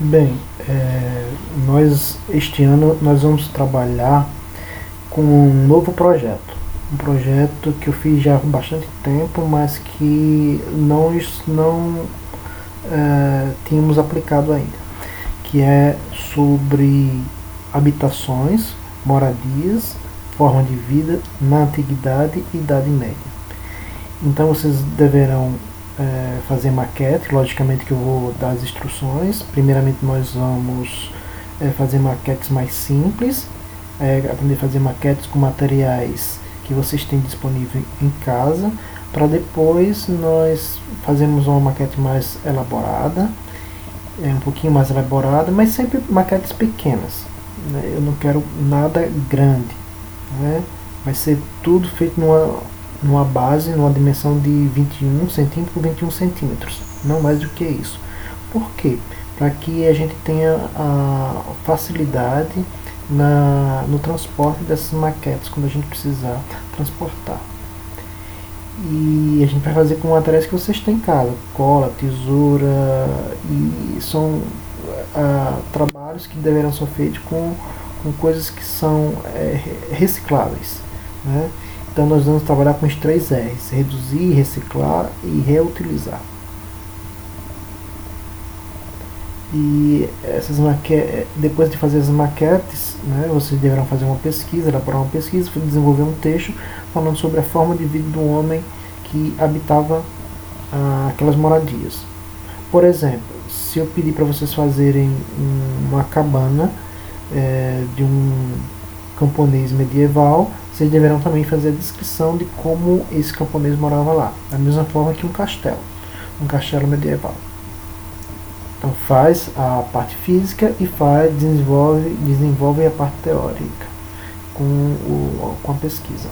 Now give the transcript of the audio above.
Bem, é, nós este ano nós vamos trabalhar com um novo projeto. Um projeto que eu fiz já há bastante tempo, mas que não, não é, tínhamos aplicado ainda. Que é sobre habitações, moradias, forma de vida na antiguidade e idade média. Então vocês deverão é, fazer maquete, logicamente que eu vou dar as instruções. Primeiramente nós vamos é, fazer maquetes mais simples, é, aprender a fazer maquetes com materiais que vocês têm disponível em casa, para depois nós fazermos uma maquete mais elaborada, é, um pouquinho mais elaborada, mas sempre maquetes pequenas. Né? Eu não quero nada grande, né? vai ser tudo feito numa numa base, numa dimensão de 21 centímetros por 21 centímetros, não mais do que isso. Por quê? Para que a gente tenha a facilidade na, no transporte dessas maquetes quando a gente precisar transportar. E a gente vai fazer com materiais que vocês têm em casa, cola, tesoura, e são trabalhos que deverão ser feitos com, com coisas que são é, recicláveis. Né? Então nós vamos trabalhar com os três R's: reduzir, reciclar e reutilizar. E essas maquetes, depois de fazer as maquetes, né, vocês deverão fazer uma pesquisa, elaborar uma pesquisa, desenvolver um texto falando sobre a forma de vida do homem que habitava ah, aquelas moradias. Por exemplo, se eu pedir para vocês fazerem uma cabana é, de um camponês medieval, vocês deverão também fazer a descrição de como esse camponês morava lá, da mesma forma que um castelo, um castelo medieval. Então faz a parte física e faz, desenvolve, desenvolve a parte teórica com, o, com a pesquisa.